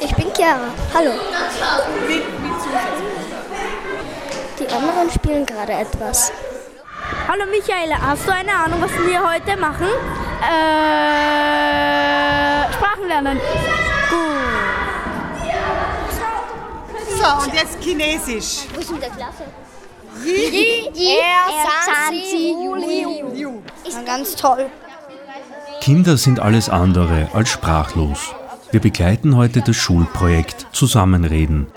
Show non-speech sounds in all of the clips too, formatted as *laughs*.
Ich bin Chiara. Hallo. Die anderen spielen gerade etwas. Hallo Michaela, hast du eine Ahnung, was wir heute machen? Äh, Sprachen lernen. So, und jetzt Chinesisch. Wo ist mit der Klasse? Ist ganz toll. Kinder sind alles andere als sprachlos. Wir begleiten heute das Schulprojekt Zusammenreden.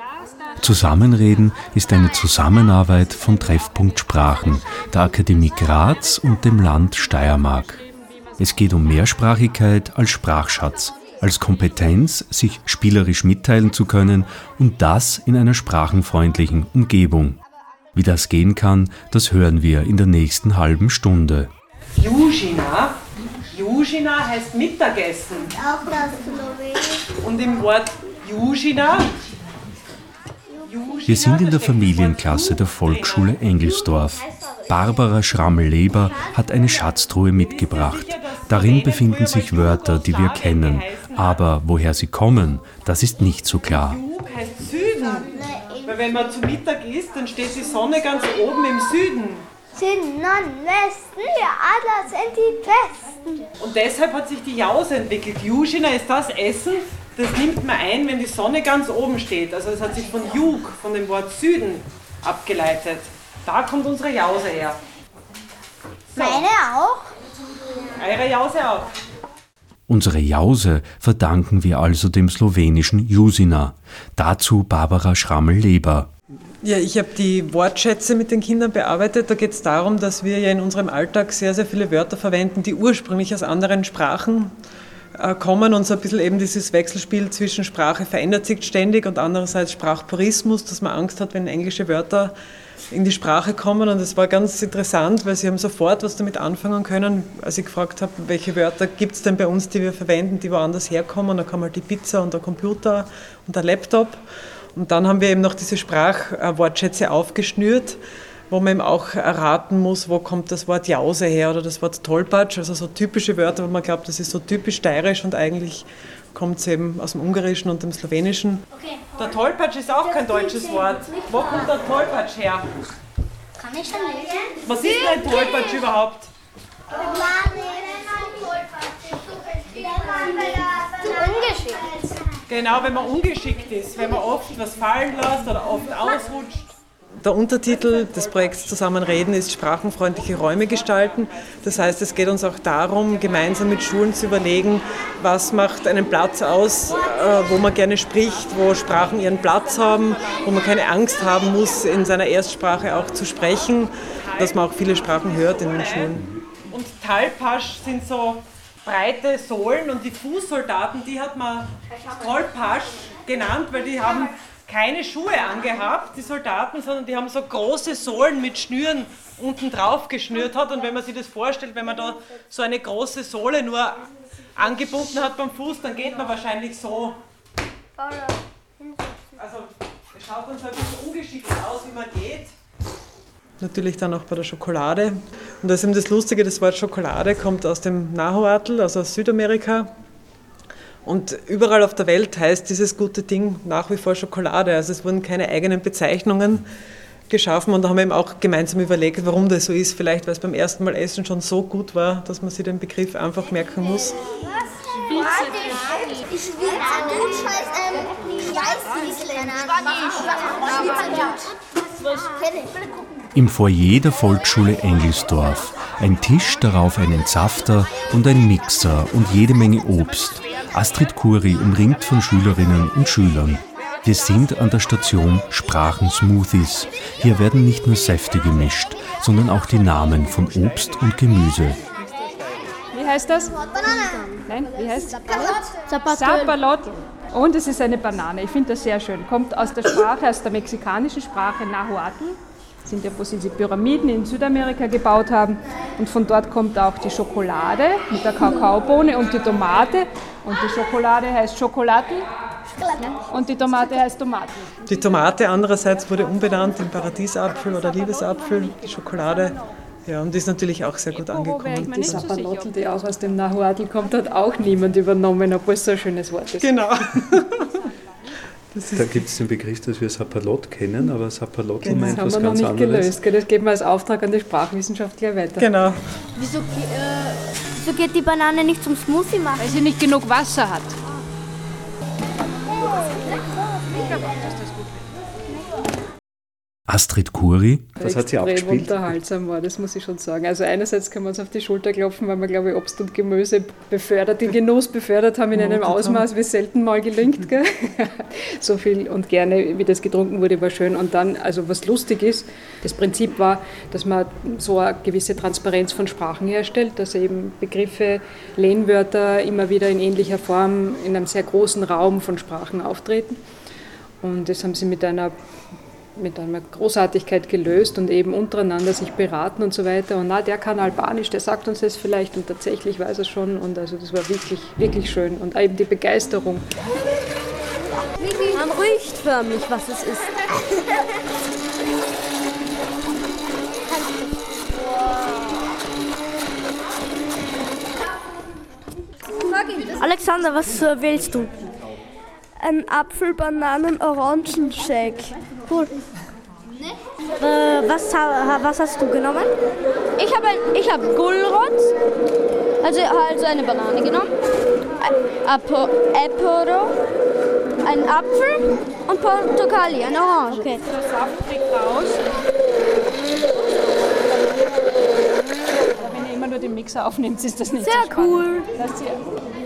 Zusammenreden ist eine Zusammenarbeit von Treffpunkt Sprachen, der Akademie Graz und dem Land Steiermark. Es geht um Mehrsprachigkeit als Sprachschatz, als Kompetenz, sich spielerisch mitteilen zu können und das in einer sprachenfreundlichen Umgebung. Wie das gehen kann, das hören wir in der nächsten halben Stunde. Južina. Južina heißt Mittagessen. Und im Wort Južina. Wir sind in der Familienklasse der Volksschule Engelsdorf. Barbara Schrammel-Leber hat eine Schatztruhe mitgebracht. Darin befinden sich Wörter, die wir kennen. Aber woher sie kommen, das ist nicht so klar. Heißt Süden. Weil wenn man zu Mittag isst, dann steht die Sonne ganz oben im Süden. Norden, Westen, wir alle sind die Besten. Und deshalb hat sich die Jause entwickelt. Južina ist das Essen, das nimmt man ein, wenn die Sonne ganz oben steht. Also es hat sich von Jug, von dem Wort Süden, abgeleitet. Da kommt unsere Jause her. So, Meine auch. eure Jause auch. Unsere Jause verdanken wir also dem slowenischen Jusina. Dazu Barbara Schrammel-Leber. Ja, ich habe die Wortschätze mit den Kindern bearbeitet. Da geht es darum, dass wir ja in unserem Alltag sehr, sehr viele Wörter verwenden, die ursprünglich aus anderen Sprachen äh, kommen und so ein bisschen eben dieses Wechselspiel zwischen Sprache verändert sich ständig und andererseits Sprachpurismus, dass man Angst hat, wenn englische Wörter in die Sprache kommen und es war ganz interessant, weil sie haben sofort was damit anfangen können, als ich gefragt habe, welche Wörter gibt es denn bei uns, die wir verwenden, die woanders herkommen. Da kam halt die Pizza und der Computer und der Laptop. Und dann haben wir eben noch diese Sprachwortschätze aufgeschnürt, wo man eben auch erraten muss, wo kommt das Wort Jause her oder das Wort Tollpatsch, also so typische Wörter, wo man glaubt, das ist so typisch steirisch und eigentlich kommt es eben aus dem Ungarischen und dem Slowenischen. Der Tollpatsch ist auch kein deutsches Wort. Wo kommt der Tollpatsch her? Kann ich schon lesen? Was ist denn ein Tollpatsch überhaupt? Zu ungeschickt. Genau, wenn man ungeschickt ist, wenn man oft was fallen lässt oder oft ausrutscht. Der Untertitel des Projekts Zusammenreden ist sprachenfreundliche Räume gestalten. Das heißt, es geht uns auch darum, gemeinsam mit Schulen zu überlegen, was macht einen Platz aus, äh, wo man gerne spricht, wo Sprachen ihren Platz haben, wo man keine Angst haben muss, in seiner Erstsprache auch zu sprechen, dass man auch viele Sprachen hört in den Schulen. Und Talpasch sind so breite Sohlen und die Fußsoldaten, die hat man Tollpasch genannt, weil die haben keine Schuhe angehabt, die Soldaten, sondern die haben so große Sohlen mit Schnüren unten drauf geschnürt hat. Und wenn man sich das vorstellt, wenn man da so eine große Sohle nur angebunden hat beim Fuß, dann geht man wahrscheinlich so. Also es schaut uns ein bisschen ungeschickt aus, wie man geht. Natürlich dann auch bei der Schokolade. Und das ist eben das Lustige, das Wort Schokolade kommt aus dem Nahuatl, also aus Südamerika. Und überall auf der Welt heißt dieses gute Ding nach wie vor Schokolade. Also es wurden keine eigenen Bezeichnungen geschaffen und da haben wir eben auch gemeinsam überlegt, warum das so ist. Vielleicht, weil es beim ersten Mal essen schon so gut war, dass man sich den Begriff einfach merken muss. Ich will gut heißt, ähm, ich weiß Im Foyer der Volksschule Engelsdorf. Ein Tisch, darauf ein Entsafter und ein Mixer und jede Menge Obst. Astrid Kuri umringt von Schülerinnen und Schülern. Wir sind an der Station Sprachensmoothies. Hier werden nicht nur Säfte gemischt, sondern auch die Namen von Obst und Gemüse. Wie heißt das? Nein, wie heißt es? Zapalotl. Und es ist eine Banane. Ich finde das sehr schön. Kommt aus der Sprache, aus der mexikanischen Sprache Nahuatl. Sind ja, wo sie die Pyramiden in Südamerika gebaut haben. Und von dort kommt auch die Schokolade mit der Kakaobohne und die Tomate. Und die Schokolade heißt Schokolatl. Und die Tomate heißt Tomaten. Die Tomate andererseits wurde umbenannt in Paradiesapfel oder Liebesapfel, die Schokolade. Ja, und die ist natürlich auch sehr gut angekommen. so sicher. die auch aus dem Nahuatl kommt, hat auch niemand übernommen, obwohl es so ein schönes Wort ist. Genau. *laughs* da gibt es den Begriff, dass wir Sapperlot kennen, aber Sapperlot genau. meint was ganz anderes. Das haben wir noch nicht gelöst. Das geben wir als Auftrag an die Sprachwissenschaftler weiter. Genau. Wieso, äh, wieso geht die Banane nicht zum Smoothie machen? Weil sie nicht genug Wasser hat. Astrid Kuri. Was hat sie abgespielt? unterhaltsam war, das muss ich schon sagen. Also einerseits kann man uns auf die Schulter klopfen, weil wir, glaube ich, Obst und Gemüse befördert, den Genuss befördert haben in einem Ausmaß, wie es selten mal gelingt. Gell? *laughs* so viel und gerne, wie das getrunken wurde, war schön. Und dann, also was lustig ist, das Prinzip war, dass man so eine gewisse Transparenz von Sprachen herstellt, dass eben Begriffe, Lehnwörter immer wieder in ähnlicher Form in einem sehr großen Raum von Sprachen auftreten. Und das haben sie mit einer mit einer Großartigkeit gelöst und eben untereinander sich beraten und so weiter. Und na, der kann Albanisch, der sagt uns das vielleicht und tatsächlich weiß er schon. Und also das war wirklich, wirklich schön. Und eben die Begeisterung. Man riecht förmlich, was es ist. Alexander, was willst du? Ein Apfel, Bananen, Orangenshake. Cool. Äh, was, was, hast du genommen? Ich habe ich hab Gulrot, also, also eine Banane genommen, Apero, ein Apfel und Portokali, eine Orange. Okay. Der Saft kriegt raus. Wenn ihr immer nur den Mixer aufnimmt, ist das nicht Sehr so cool.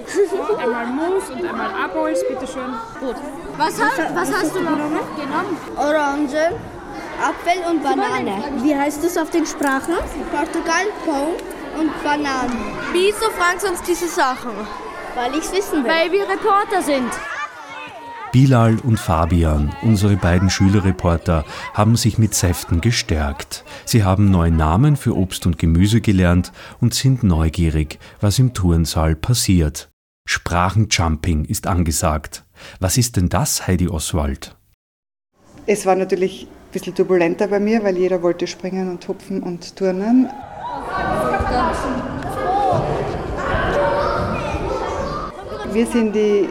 *laughs* Einmal Mousse und einmal Abols, bitteschön. Gut. Was, hast, was hast du noch genommen? Orange, Apfel und Banane. Wie heißt das auf den Sprachen? Portugal, Pão und Bananen. Wieso fragst du uns diese Sachen? Weil ich es wissen will. Weil wir Reporter sind. Bilal und Fabian, unsere beiden Schülerreporter, haben sich mit Säften gestärkt. Sie haben neue Namen für Obst und Gemüse gelernt und sind neugierig, was im Turnsaal passiert. Sprachenjumping ist angesagt. Was ist denn das, Heidi Oswald? Es war natürlich ein bisschen turbulenter bei mir, weil jeder wollte springen und hupfen und turnen. Wir sind die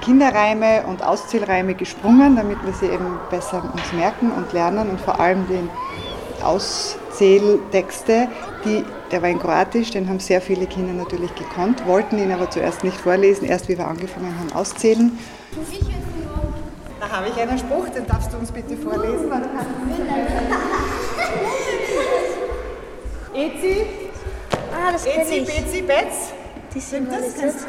Kinderreime und Auszählreime gesprungen, damit wir sie eben besser uns merken und lernen und vor allem den Auszähltexte, die der war in Kroatisch, den haben sehr viele Kinder natürlich gekonnt, wollten ihn aber zuerst nicht vorlesen, erst wie wir angefangen haben auszählen. Da habe ich einen Spruch, den darfst du uns bitte vorlesen. Ezi, ah, das Ezi, Bezi, Betz. Setz, Dissimale Setz.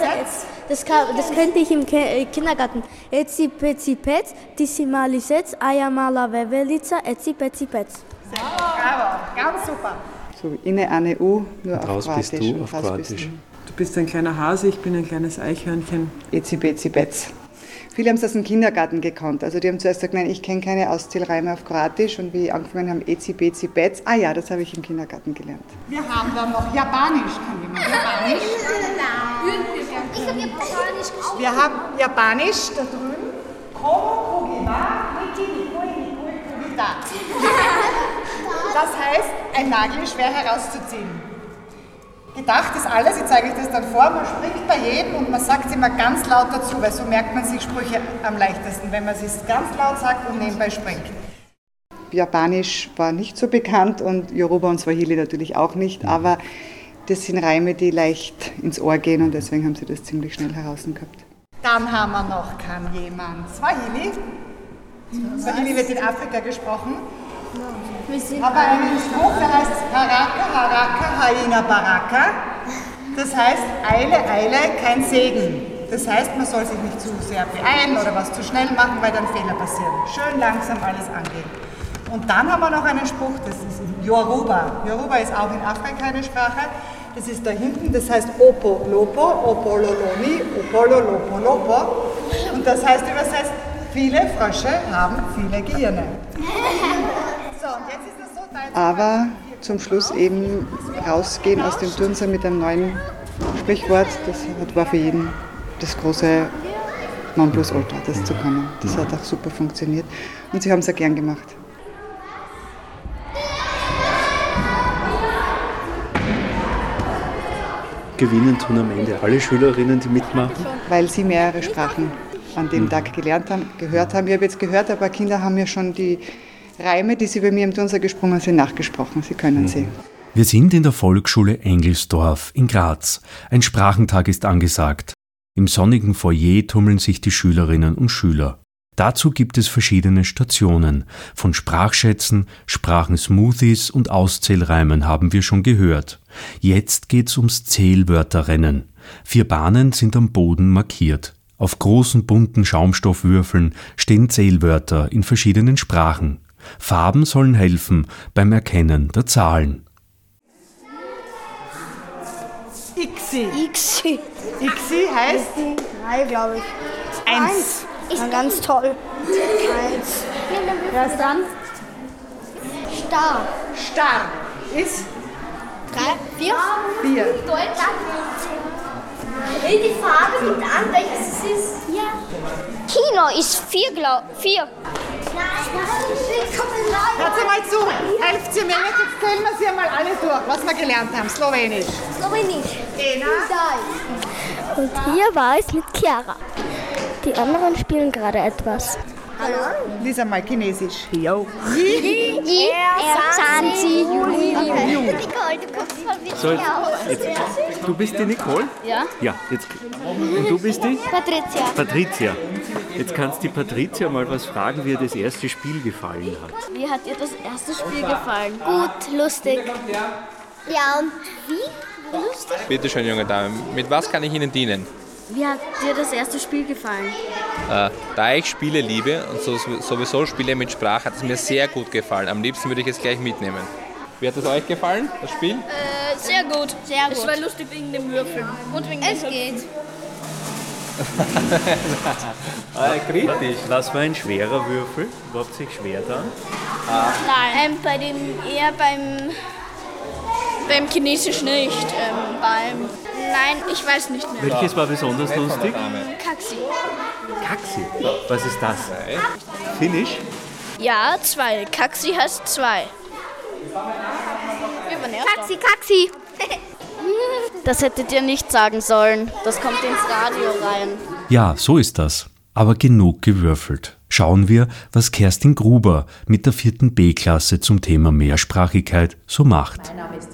Das, das könnte ich im äh, Kindergarten. Ezi, Pezi, Petz, Dissimale Setz, Ayamala Vevelica, Ezi, Pezi, Petz. Bravo, ganz super. So inne eine U, nur auf Kroatisch. Bist du auf Kroatisch. Du bist ein kleiner Hase, ich bin ein kleines Eichhörnchen. Ezi, Bezi, Betz. Viele haben es aus dem Kindergarten gekannt. Also die haben zuerst gesagt, nein, ich kenne keine Auszählreime auf Kroatisch. Und wie angefangen haben, Ezi, Bezi, Betz, ah ja, das habe ich im Kindergarten gelernt. Wir haben dann noch Japanisch. Kann jemand Japanisch? Ich habe Japanisch geschrieben. Wir haben Japanisch da drüben. Das heißt, ein Nagel ist schwer herauszuziehen. Gedacht ist alles, ich zeige euch das dann vor, man spricht bei jedem und man sagt immer ganz laut dazu, weil so merkt man sich Sprüche am leichtesten, wenn man es ganz laut sagt und nebenbei springt. Japanisch war nicht so bekannt und Yoruba und Swahili natürlich auch nicht, aber das sind Reime, die leicht ins Ohr gehen und deswegen haben sie das ziemlich schnell heraus gehabt. Dann haben wir noch, kann jemand Swahili? Swahili wird in Afrika gesprochen. Aber einen Spruch, der heißt Haraka, Haraka, Haina Baraka. Das heißt Eile, Eile, kein Segen. Das heißt, man soll sich nicht zu sehr beeilen oder was zu schnell machen, weil dann Fehler passieren. Schön langsam alles angehen. Und dann haben wir noch einen Spruch, das ist Yoruba. Yoruba ist auch in Afrika eine Sprache. Das ist da hinten, das heißt Opo Lopo, Opo Lolomi, Opolo Lopo Lopo. Und das heißt übersetzt, viele Frösche haben viele Gehirne. Aber zum Schluss eben rausgehen aus dem Turnsaal mit einem neuen Sprichwort, das war für jeden das große Nonplusultra, das zu können. Das hat auch super funktioniert und sie haben es ja gern gemacht. Gewinnen tun am Ende alle Schülerinnen, die mitmachen? Weil sie mehrere Sprachen an dem Tag gelernt haben, gehört haben. Ich habe jetzt gehört, aber Kinder haben ja schon die Reime, die sie bei mir im Turnsaal gesprungen sind, nachgesprochen. Sie können sie. Wir sind in der Volksschule Engelsdorf in Graz. Ein Sprachentag ist angesagt. Im sonnigen Foyer tummeln sich die Schülerinnen und Schüler. Dazu gibt es verschiedene Stationen. Von Sprachschätzen, Sprachensmoothies und Auszählreimen haben wir schon gehört. Jetzt geht's ums Zählwörterrennen. Vier Bahnen sind am Boden markiert. Auf großen bunten Schaumstoffwürfeln stehen Zählwörter in verschiedenen Sprachen. Farben sollen helfen beim Erkennen der Zahlen. Ixi. Ixi. Ixi heißt? Drei, glaube ich. Eins. Ist ganz toll. Eins. Wer ist dran? Star. Star. Ist? Drei, vier. Vier. Deutsch. Die Farbe gibt an, welches es ist. Ja. Kino ist vier, glaub vier. Hört sie mal zu. Helft sie mir jetzt. Jetzt zählen wir sie einmal alle durch, was wir gelernt haben. Slowenisch. Slowenisch. Ena. Und hier war es mit Chiara. Die anderen spielen gerade etwas. Lies einmal Chinesisch. Er, Sanzi, Juli, Ju. So, jetzt, du bist die Nicole? Ja. Ja, jetzt, und du bist die? Patricia. Patricia. Jetzt kannst die Patricia mal was fragen, wie ihr das erste Spiel gefallen hat. Wie hat dir das erste Spiel gefallen? Gut, lustig. Ja, und wie? Lustig. Bitte schön, junge Dame. Mit was kann ich Ihnen dienen? Wie hat dir das erste Spiel gefallen? Äh, da ich Spiele liebe und so, sowieso Spiele mit Sprache, hat es mir sehr gut gefallen. Am liebsten würde ich es gleich mitnehmen. Wie hat es euch gefallen, das Spiel? Äh, sehr gut. Sehr gut. Es war lustig wegen den Würfeln. Und wegen Es geht. *laughs* Ah, kritisch. Was war ein schwerer Würfel? Ihr sich schwer da? Nein. Ähm, bei dem, eher beim, Beim Chinesisch nicht. Ähm, beim, nein, ich weiß nicht mehr. Welches war besonders lustig? Kaxi. Kaxi. Was ist das? Finnisch? ja, zwei. Kaxi heißt zwei. Kaxi, Kaxi. *laughs* Das hättet ihr nicht sagen sollen. Das kommt ins Radio rein. Ja, so ist das. Aber genug gewürfelt. Schauen wir, was Kerstin Gruber mit der vierten B-Klasse zum Thema Mehrsprachigkeit so macht. Mein Name ist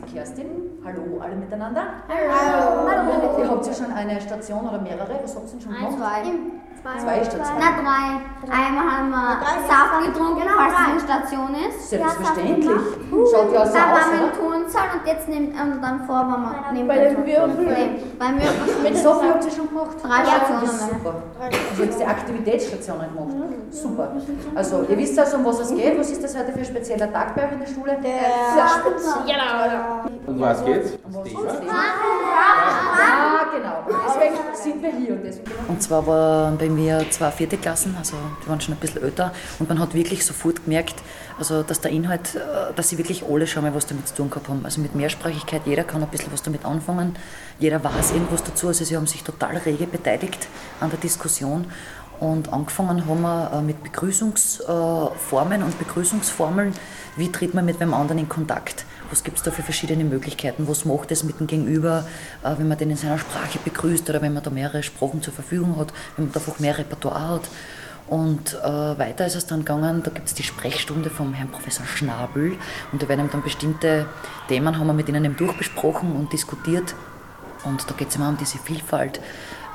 miteinander. Hallo. Hallo. Ihr habt ja schon eine Station oder mehrere. Was habt ihr denn schon gemacht? Zwei. Zwei Stationen. Na, drei. Einmal haben wir Saft getrunken, falls es eine Station ist. Selbstverständlich. Schaut ja so aus, waren wir im oder? Turnsaal und jetzt neben, ähm, dann vor waren wir neben Bei den Würfeln? Beim Würfeln. Mit so viel habt ihr schon gemacht? Drei Stationen. Das ist super. Also jetzt die Aktivitätsstationen gemacht. Super. Also ihr wisst also, um was es geht. Was ist das heute für ein spezieller Tag bei euch in der Schule? Genau. Um was geht's? Ja, genau. Deswegen sind wir hier. Und, deswegen und zwar waren bei mir zwei vierte Klassen, also die waren schon ein bisschen älter. Und man hat wirklich sofort gemerkt, also dass der Inhalt, äh, dass sie wirklich alle schon mal was damit zu tun gehabt haben. Also mit Mehrsprachigkeit, jeder kann ein bisschen was damit anfangen. Jeder weiß irgendwas dazu. Also sie haben sich total rege beteiligt an der Diskussion. Und angefangen haben wir äh, mit Begrüßungsformen und Begrüßungsformeln. Wie tritt man mit wem anderen in Kontakt? Was gibt es da für verschiedene Möglichkeiten? Was macht es mit dem Gegenüber, äh, wenn man den in seiner Sprache begrüßt oder wenn man da mehrere Sprachen zur Verfügung hat, wenn man da einfach mehr Repertoire hat? Und äh, weiter ist es dann gegangen, da gibt es die Sprechstunde vom Herrn Professor Schnabel und da werden dann bestimmte Themen, haben wir mit ihnen eben durchbesprochen und diskutiert. Und da geht es immer um diese Vielfalt,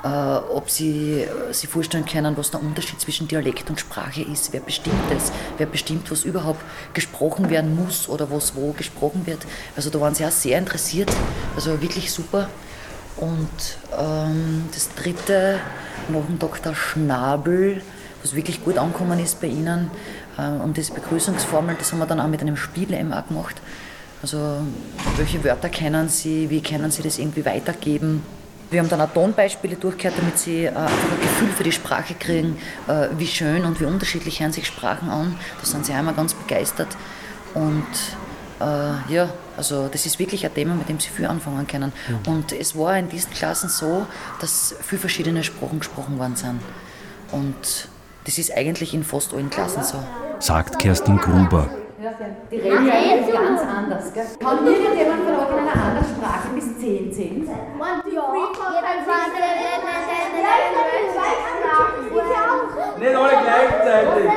äh, ob sie äh, sich vorstellen können, was der Unterschied zwischen Dialekt und Sprache ist, wer bestimmt das, wer bestimmt, was überhaupt gesprochen werden muss oder was wo gesprochen wird. Also da waren sie auch sehr interessiert, also wirklich super. Und ähm, das dritte, nach dem Dr. Schnabel, was wirklich gut angekommen ist bei Ihnen, äh, um diese Begrüßungsformel, das haben wir dann auch mit einem Spiel eben auch gemacht. Also welche Wörter kennen Sie, wie können Sie das irgendwie weitergeben? Wir haben dann auch Tonbeispiele durchgehört, damit Sie äh, einfach ein Gefühl für die Sprache kriegen, äh, wie schön und wie unterschiedlich hören sich Sprachen an. Da sind Sie einmal ganz begeistert. Und äh, ja, also das ist wirklich ein Thema, mit dem Sie viel anfangen können. Und es war in diesen Klassen so, dass viele verschiedene Sprachen gesprochen worden sind. Und das ist eigentlich in fast allen Klassen so. Sagt Kerstin Gruber. Die reden ja ganz anders. Kann irgendjemand von euch in einer anderen Sprache bis 10 zählen? Nicht alle gleichzeitig.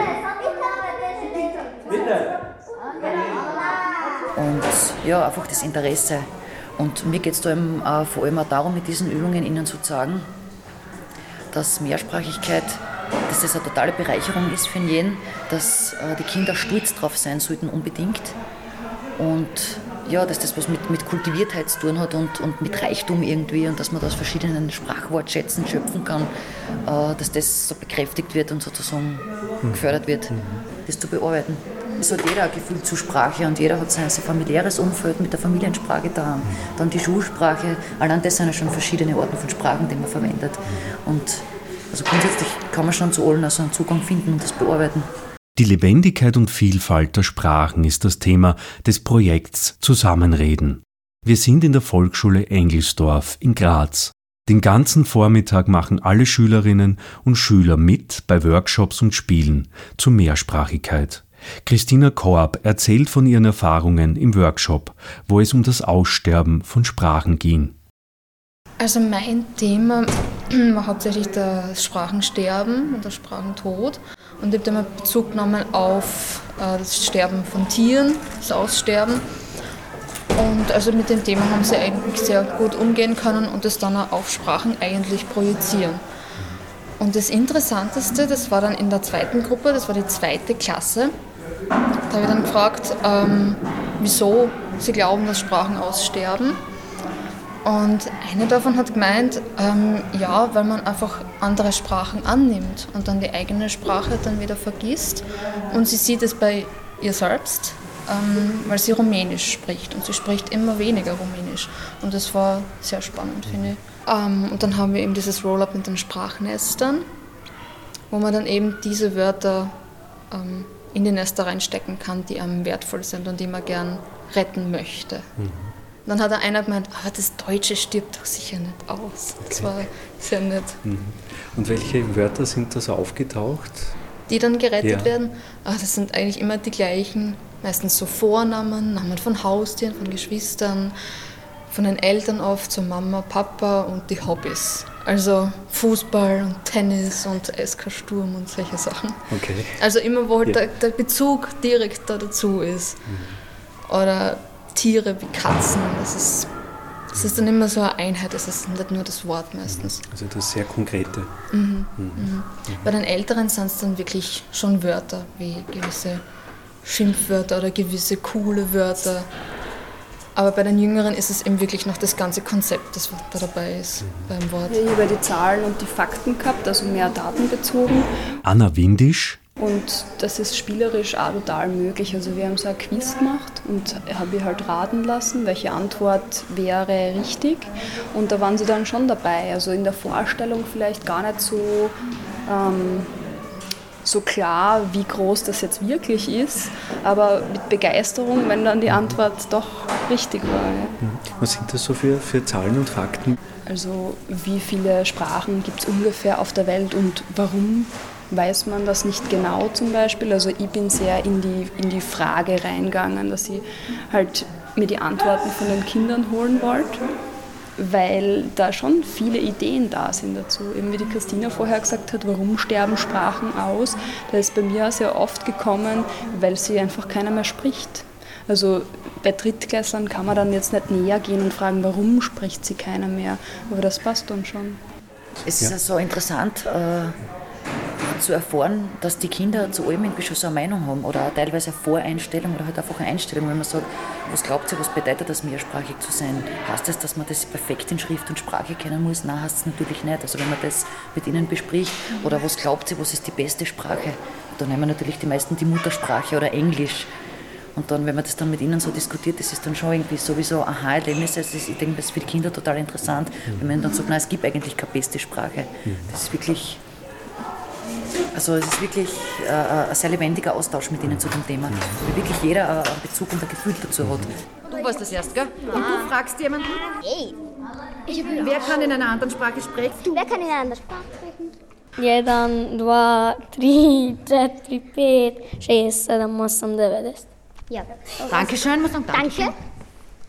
Bitte. Und ja, einfach das Interesse. Und mir geht es äh, vor allem auch darum, mit diesen Übungen Ihnen zu sagen, dass Mehrsprachigkeit dass das eine totale Bereicherung ist für jeden, dass äh, die Kinder stolz drauf sein sollten unbedingt. Und ja, dass das was mit, mit Kultiviertheit zu tun hat und, und mit Reichtum irgendwie und dass man da aus verschiedenen Sprachwortschätzen schöpfen kann, äh, dass das so bekräftigt wird und sozusagen mhm. gefördert wird, mhm. das zu bearbeiten. Es hat jeder ein Gefühl zur Sprache und jeder hat sein, sein familiäres Umfeld mit der Familiensprache da. Dann die Schulsprache, allein das sind ja schon verschiedene Arten von Sprachen, die man verwendet. Und also grundsätzlich kann man schon zu allen also einen Zugang finden und das bearbeiten. Die Lebendigkeit und Vielfalt der Sprachen ist das Thema des Projekts Zusammenreden. Wir sind in der Volksschule Engelsdorf in Graz. Den ganzen Vormittag machen alle Schülerinnen und Schüler mit bei Workshops und Spielen zur Mehrsprachigkeit. Christina Korb erzählt von ihren Erfahrungen im Workshop, wo es um das Aussterben von Sprachen ging. Also mein Thema *clears throat* war hauptsächlich das Sprachensterben und das Sprachentod. Und ich habe dann Bezug genommen auf äh, das Sterben von Tieren, das Aussterben. Und also mit dem Thema haben sie eigentlich sehr gut umgehen können und das dann auch auf Sprachen eigentlich projizieren. Und das Interessanteste, das war dann in der zweiten Gruppe, das war die zweite Klasse. Da habe ich dann gefragt, ähm, wieso sie glauben, dass Sprachen aussterben. Und eine davon hat gemeint, ähm, ja, weil man einfach andere Sprachen annimmt und dann die eigene Sprache dann wieder vergisst. Und sie sieht es bei ihr selbst, ähm, weil sie Rumänisch spricht und sie spricht immer weniger Rumänisch. Und das war sehr spannend, finde ich. Ähm, und dann haben wir eben dieses Roll-up mit den Sprachnestern, wo man dann eben diese Wörter ähm, in die Nester reinstecken kann, die einem wertvoll sind und die man gern retten möchte. Mhm. Dann hat er einer gemeint, aber das Deutsche stirbt doch sicher nicht aus. Okay. Das war sehr nett. Mhm. Und welche Wörter sind da so aufgetaucht? Die dann gerettet ja. werden? Ach, das sind eigentlich immer die gleichen. Meistens so Vornamen, Namen von Haustieren, von Geschwistern, von den Eltern oft, so Mama, Papa und die Hobbys. Also Fußball und Tennis und SK Sturm und solche Sachen. Okay. Also immer, wo halt ja. der, der, Bezug direkt da dazu ist. Mhm. Oder Tiere wie Katzen. Das ist, das ist dann immer so eine Einheit, es ist nicht nur das Wort meistens. Also das sehr Konkrete. Mhm. Mhm. Mhm. Bei den Älteren sind es dann wirklich schon Wörter, wie gewisse Schimpfwörter oder gewisse coole Wörter. Aber bei den Jüngeren ist es eben wirklich noch das ganze Konzept, das da dabei ist mhm. beim Wort. Ich habe die Zahlen und die Fakten gehabt, also mehr datenbezogen. Anna Windisch und das ist spielerisch auch total möglich. Also wir haben so ein Quiz gemacht und habe ich halt raten lassen, welche Antwort wäre richtig. Und da waren sie dann schon dabei. Also in der Vorstellung vielleicht gar nicht so, ähm, so klar, wie groß das jetzt wirklich ist, aber mit Begeisterung, wenn dann die Antwort doch richtig war. Ja. Was sind das so für, für Zahlen und Fakten? Also wie viele Sprachen gibt es ungefähr auf der Welt und warum weiß man das nicht genau zum Beispiel. Also ich bin sehr in die, in die Frage reingegangen, dass ich halt mir die Antworten von den Kindern holen wollte, weil da schon viele Ideen da sind dazu. Eben wie die Christina vorher gesagt hat, warum sterben Sprachen aus? Da ist bei mir sehr oft gekommen, weil sie einfach keiner mehr spricht. Also bei Drittklässlern kann man dann jetzt nicht näher gehen und fragen, warum spricht sie keiner mehr. Aber das passt dann schon. Es ist ja so interessant, äh, zu erfahren, dass die Kinder zu allem irgendwie schon so eine Meinung haben oder teilweise eine Voreinstellung oder halt einfach eine Einstellung, wenn man sagt, was glaubt ihr, was bedeutet das, mehrsprachig zu sein? Heißt das, dass man das perfekt in Schrift und Sprache kennen muss? Nein, heißt es natürlich nicht. Also wenn man das mit ihnen bespricht oder was glaubt ihr, was ist die beste Sprache? Dann nehmen natürlich die meisten die Muttersprache oder Englisch. Und dann, wenn man das dann mit ihnen so diskutiert, das ist dann schon irgendwie sowieso Aha-Erlebnis. Also ich denke, das ist für die Kinder total interessant, wenn man dann sagt, nein, es gibt eigentlich keine beste Sprache. Das ist wirklich also es ist wirklich äh, ein sehr lebendiger Austausch mit ihnen zu dem Thema, weil wirklich jeder einen Bezug und ein Gefühl dazu hat. Du warst das erst, gell? Und du fragst jemanden? Hey. Wer kann in einer anderen Sprache sprechen? Wer kann in einer anderen Sprache sprechen? Jedan, dva, tri, četiri, pet, šest, sedam, osam, devet. Ja. Dankeschön, muss sagen Danke.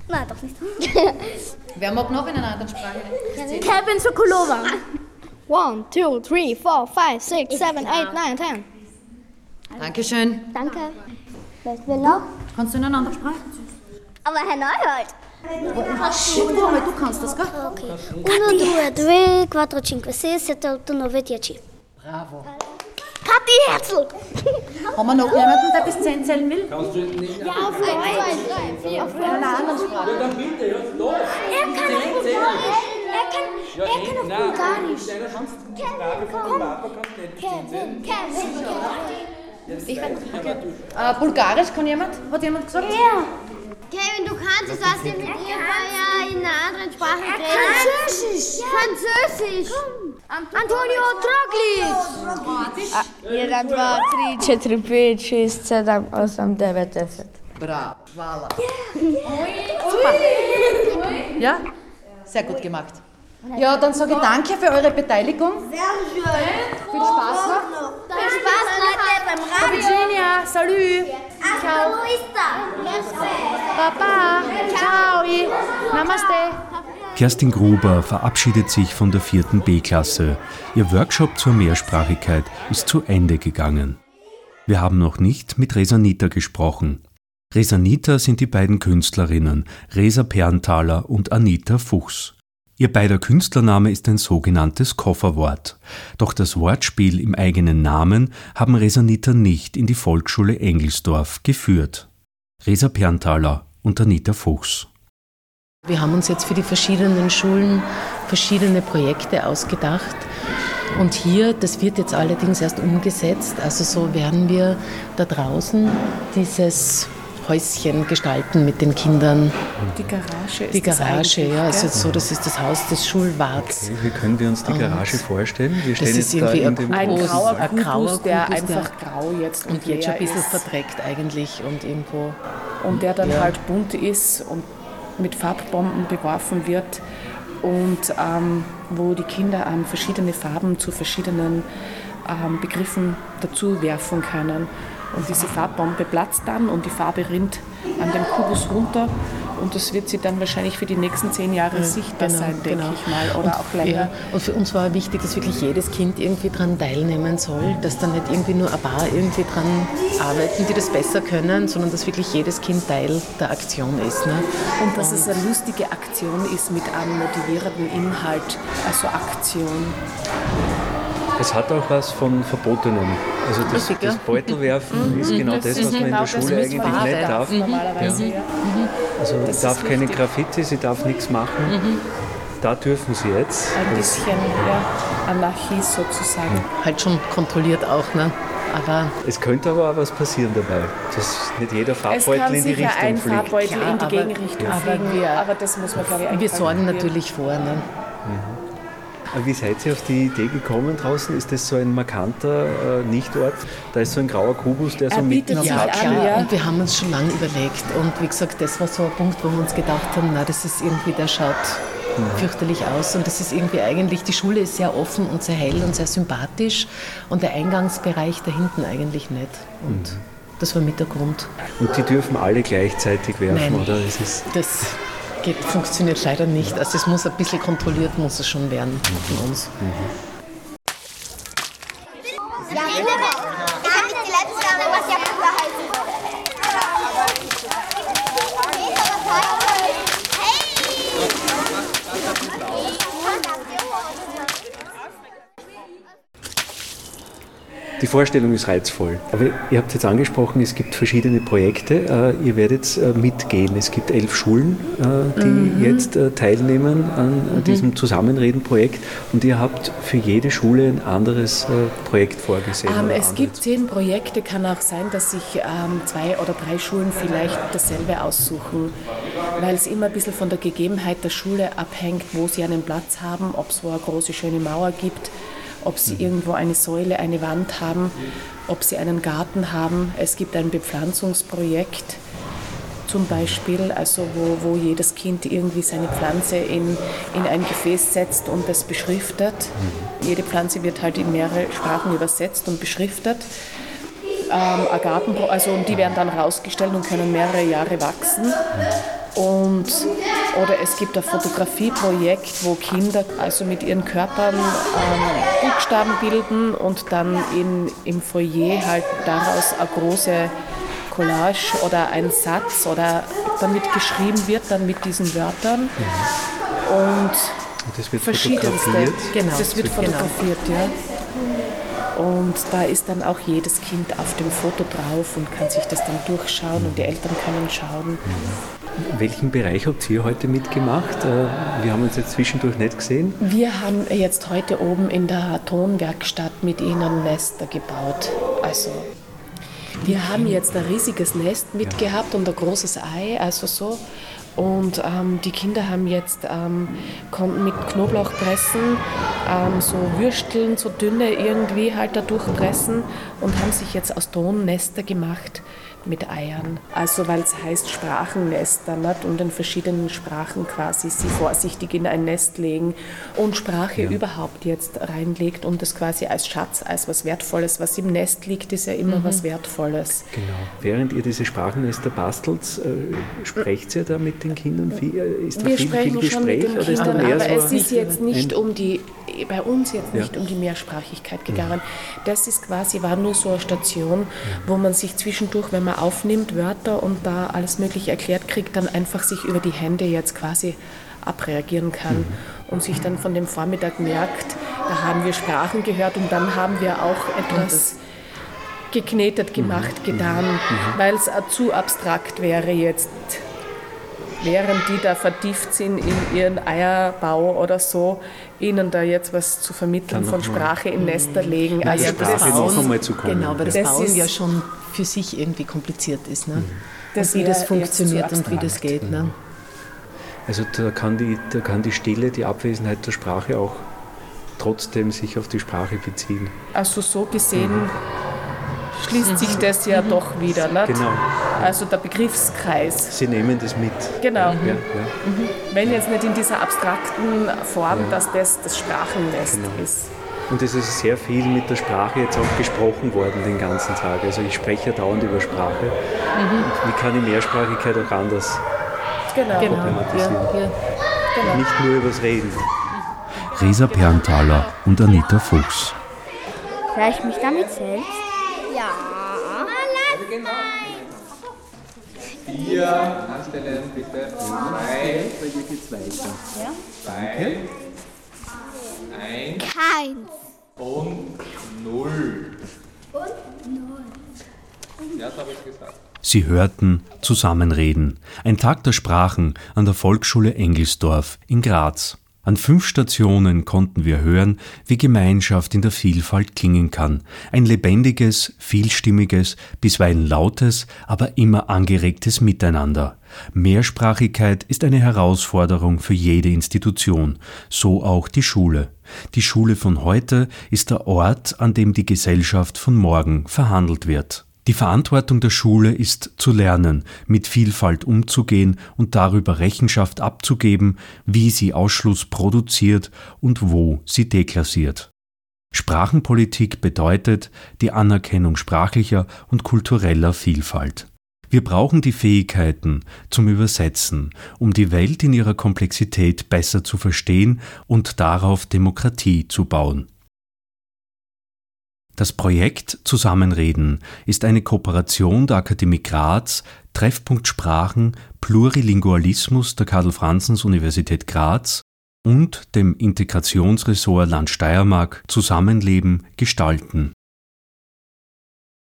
Nein, doch nicht. Wer mag noch in einer anderen Sprache? Kevin Sokolova. One, two, three, four, five, six, seven, eight, nine, ten. Dankeschön. Danke. Wer will noch? Kannst du in einer anderen Sprache? Aber Herr Neuhold. Probier mal, du kannst das, gell? Okay. Uno, due, tre, quattro, cinque, sei, sette, otto, nove, dieci. Bravo. Kathi Herzl! Haben wir noch jemanden, der bis 10 zählen will? Ja, auf Deutsch. Auf einer anderen Sprache. Er kann auf Bulgarisch. Er kann, er kann auf Bulgarisch. Kevin, komm. Kevin, Kevin. Ich kann, okay. äh, Bulgarisch kann jemand? Hat jemand gesagt? Ja. Kevin, du kannst es, hast ja mit ihr vorher in einer anderen Sprache geredet. Französisch. Französisch. Antonio Troglic. Jedan, dva, tri, četiri, pet, šest, sedam, osam, devet, deset. Bravo, hvala. Super. Ja, sehr gut gemacht. Ja, dann sage ich danke für eure Beteiligung. Sehr schön. Viel Spaß noch. Viel Spaß, Leute, beim Radio. Virginia, salut. Hasta luista. Papa, ciao. Namaste. Kerstin Gruber verabschiedet sich von der vierten B-Klasse. Ihr Workshop zur Mehrsprachigkeit ist zu Ende gegangen. Wir haben noch nicht mit Resanita gesprochen. Resanita sind die beiden Künstlerinnen, Resa Pernthaler und Anita Fuchs. Ihr beider Künstlername ist ein sogenanntes Kofferwort. Doch das Wortspiel im eigenen Namen haben Resanita nicht in die Volksschule Engelsdorf geführt. Resa Pernthaler und Anita Fuchs. Wir haben uns jetzt für die verschiedenen Schulen verschiedene Projekte ausgedacht. Und hier, das wird jetzt allerdings erst umgesetzt, also so werden wir da draußen dieses Häuschen gestalten mit den Kindern. Die Garage ist Die Garage, ja, also gell? so, das ist das Haus des Schulwarts. Okay, wie können wir uns die Garage vorstellen? Wir Das stehen ist jetzt da irgendwie in ein dem Ein grauer ein Kubus, grauer der Kubus, einfach grau jetzt und jetzt schon ein bisschen ist. verdreckt eigentlich und irgendwo. und der dann Ja. halt bunt ist und mit Farbbomben beworfen wird und ähm, wo die Kinder ähm, verschiedene Farben zu verschiedenen ähm, Begriffen dazu werfen können. Und diese Farbbombe platzt dann und die Farbe rinnt an dem Kubus runter und das wird sie dann wahrscheinlich für die nächsten zehn Jahre sichtbar sein, denke ich mal, oder und, auch länger. Ja, und für uns war wichtig, dass wirklich jedes Kind irgendwie daran teilnehmen soll, dass da nicht irgendwie nur ein paar irgendwie dran arbeiten, die das besser können, sondern dass wirklich jedes Kind Teil der Aktion ist. Ne? Und dass es eine lustige Aktion ist mit einem motivierenden Inhalt, also Aktion. Es hat auch was von Verbotenem. Also das, Richtig, das Beutelwerfen ist genau das, was man in der Schule eigentlich nicht darf. Normalerweise, ja. Also Das darf ist keine wichtig. Graffiti, sie darf nichts machen. Da dürfen sie jetzt. Ein bisschen ja, Anarchie sozusagen. Halt schon kontrolliert auch, ne? Aber Es könnte aber auch was passieren dabei, dass nicht jeder Farbbeutel in die sicher ein Richtung fliegt. Farbbeutel in die aber- Gegenrichtung aber fliegen, wir- aber das muss man, glaube ich, wir sorgen natürlich vor. Ne? Aber Wie seid ihr auf die Idee gekommen draußen? Ist das so ein markanter äh, Nichtort? Da ist so ein grauer Kubus, der so mitten am Platz steht. ja. Und wir haben uns schon lange überlegt. Und wie gesagt, das war so ein Punkt, wo wir uns gedacht haben, na, das ist irgendwie, der schaut fürchterlich aus. Und das ist irgendwie eigentlich, die Schule ist sehr offen und sehr hell und sehr sympathisch. Und der Eingangsbereich da hinten eigentlich nicht. Und das war mit der Grund. Und die dürfen alle gleichzeitig werfen, Nein. oder? Es ist Das geht, funktioniert leider nicht. Also es muss ein bisschen kontrolliert, muss es schon werden von uns. Ja, genau. Ich habe nicht die letzte Ahnung, was Yakuza heißt. Die Vorstellung ist reizvoll. Aber ihr habt jetzt angesprochen, es gibt verschiedene Projekte. Äh, Ihr werdet äh, mitgehen. Es gibt elf Schulen, äh, die Mhm. jetzt teilnehmen an diesem Zusammenreden-Projekt. Und ihr habt für jede Schule ein anderes Projekt vorgesehen. Ähm, es gibt zehn Projekte, kann auch sein, dass sich ähm, zwei oder drei Schulen vielleicht dasselbe aussuchen, weil es immer ein bisschen von der Gegebenheit der Schule abhängt, wo sie einen Platz haben, ob es wo eine große schöne Mauer gibt, ob sie irgendwo eine Säule, eine Wand haben, ob sie einen Garten haben. Es gibt ein Bepflanzungsprojekt zum Beispiel, also wo, wo jedes Kind irgendwie seine Pflanze in, in ein Gefäß setzt und das beschriftet. Jede Pflanze wird halt in mehrere Sprachen übersetzt und beschriftet. Ähm, Garten, also und die werden dann rausgestellt und können mehrere Jahre wachsen. Und, oder es gibt ein Fotografieprojekt, wo Kinder also mit ihren Körpern ähm, Buchstaben bilden und dann in, im Foyer halt daraus eine große Collage oder ein Satz oder damit geschrieben wird, dann mit diesen Wörtern. Mhm. Und, Und das wird verschiedenste. Genau, das wird fotografiert, genau. ja. Und da ist dann auch jedes Kind auf dem Foto drauf und kann sich das dann durchschauen und die Eltern können schauen. Mhm. Welchen Bereich habt ihr heute mitgemacht? Äh, wir haben uns jetzt zwischendurch nicht gesehen. Wir haben jetzt heute oben in der Tonwerkstatt mit ihnen Nester gebaut. Also wir haben jetzt ein riesiges Nest mitgehabt und ein großes Ei, also so. Und ähm, die Kinder haben jetzt, ähm, konnten mit Knoblauchpressen ähm, so Würsteln, so dünne irgendwie halt da durchpressen und haben sich jetzt aus Ton Nester gemacht mit Eiern. Also weil es heißt Sprachennester nicht? und in verschiedenen Sprachen quasi sie vorsichtig in ein Nest legen und Sprache ja. überhaupt jetzt reinlegt und das quasi als Schatz, als was Wertvolles, was im Nest liegt, ist ja immer mhm. was Wertvolles. Genau. Während ihr diese Sprachennester bastelt, äh, sprecht ihr da mit den Kindern viel? Äh, ist da Wir viel, sprechen viel schon mit den Gespräch, Kindern, aber so es ist jetzt nicht um die, bei uns jetzt nicht ja. um die Mehrsprachigkeit gegangen. Ja. Das ist quasi, war nur so eine Station, wo man sich zwischendurch, wenn man aufnimmt, Wörter und da alles Mögliche erklärt kriegt, dann einfach sich über die Hände jetzt quasi abreagieren kann mhm. und sich dann von dem Vormittag merkt, da haben wir Sprachen gehört und dann haben wir auch etwas geknetet gemacht, mhm. getan, mhm. weil es zu abstrakt wäre jetzt während die da vertieft sind in ihren Eierbau oder so, ihnen da jetzt was zu vermitteln von Sprache in Nester legen. Na, also das Bauen, noch zu kommen. Genau, weil das, das Bauen ja schon für sich irgendwie kompliziert ist. Ne? Das wie das funktioniert und wie das geht. Ne? Also da kann, die, da kann die Stille, die Abwesenheit der Sprache auch trotzdem sich auf die Sprache beziehen. Also so gesehen mhm. Schließt sich das ja mhm. doch wieder. Nicht? Genau. Also der Begriffskreis. Sie nehmen das mit. Genau. Ja, ja. Mhm. Wenn jetzt nicht in dieser abstrakten Form, ja. dass das das Sprachennest genau. ist. Und es ist sehr viel mit der Sprache jetzt auch gesprochen worden den ganzen Tag. Also ich spreche ja dauernd über Sprache. Mhm. Wie kann ich Mehrsprachigkeit auch anders genau. problematisieren? Ja, ja. Genau. Nicht nur übers Reden. Resa Pernthaler und Anita Fuchs. Ich mich damit selbst? Ja. Vier, anstellen bitte. Drei. Hier geht's weiter. Ja. Zwei. Eins. Keins. Und null. Und null. Ja, das habe ich gesagt. Sie hörten Zusammenreden, ein Tag der Sprachen an der Volksschule Engelsdorf in Graz. An fünf Stationen konnten wir hören, wie Gemeinschaft in der Vielfalt klingen kann. Ein lebendiges, vielstimmiges, bisweilen lautes, aber immer angeregtes Miteinander. Mehrsprachigkeit ist eine Herausforderung für jede Institution, so auch die Schule. Die Schule von heute ist der Ort, an dem die Gesellschaft von morgen verhandelt wird. Die Verantwortung der Schule ist zu lernen, mit Vielfalt umzugehen und darüber Rechenschaft abzugeben, wie sie Ausschluss produziert und wo sie deklassiert. Sprachenpolitik bedeutet die Anerkennung sprachlicher und kultureller Vielfalt. Wir brauchen die Fähigkeiten zum Übersetzen, um die Welt in ihrer Komplexität besser zu verstehen und darauf Demokratie zu bauen. Das Projekt Zusammenreden ist eine Kooperation der Akademie Graz, Treffpunkt Sprachen, Plurilingualismus der Karl-Franzens-Universität Graz und dem Integrationsressort Land Steiermark Zusammenleben gestalten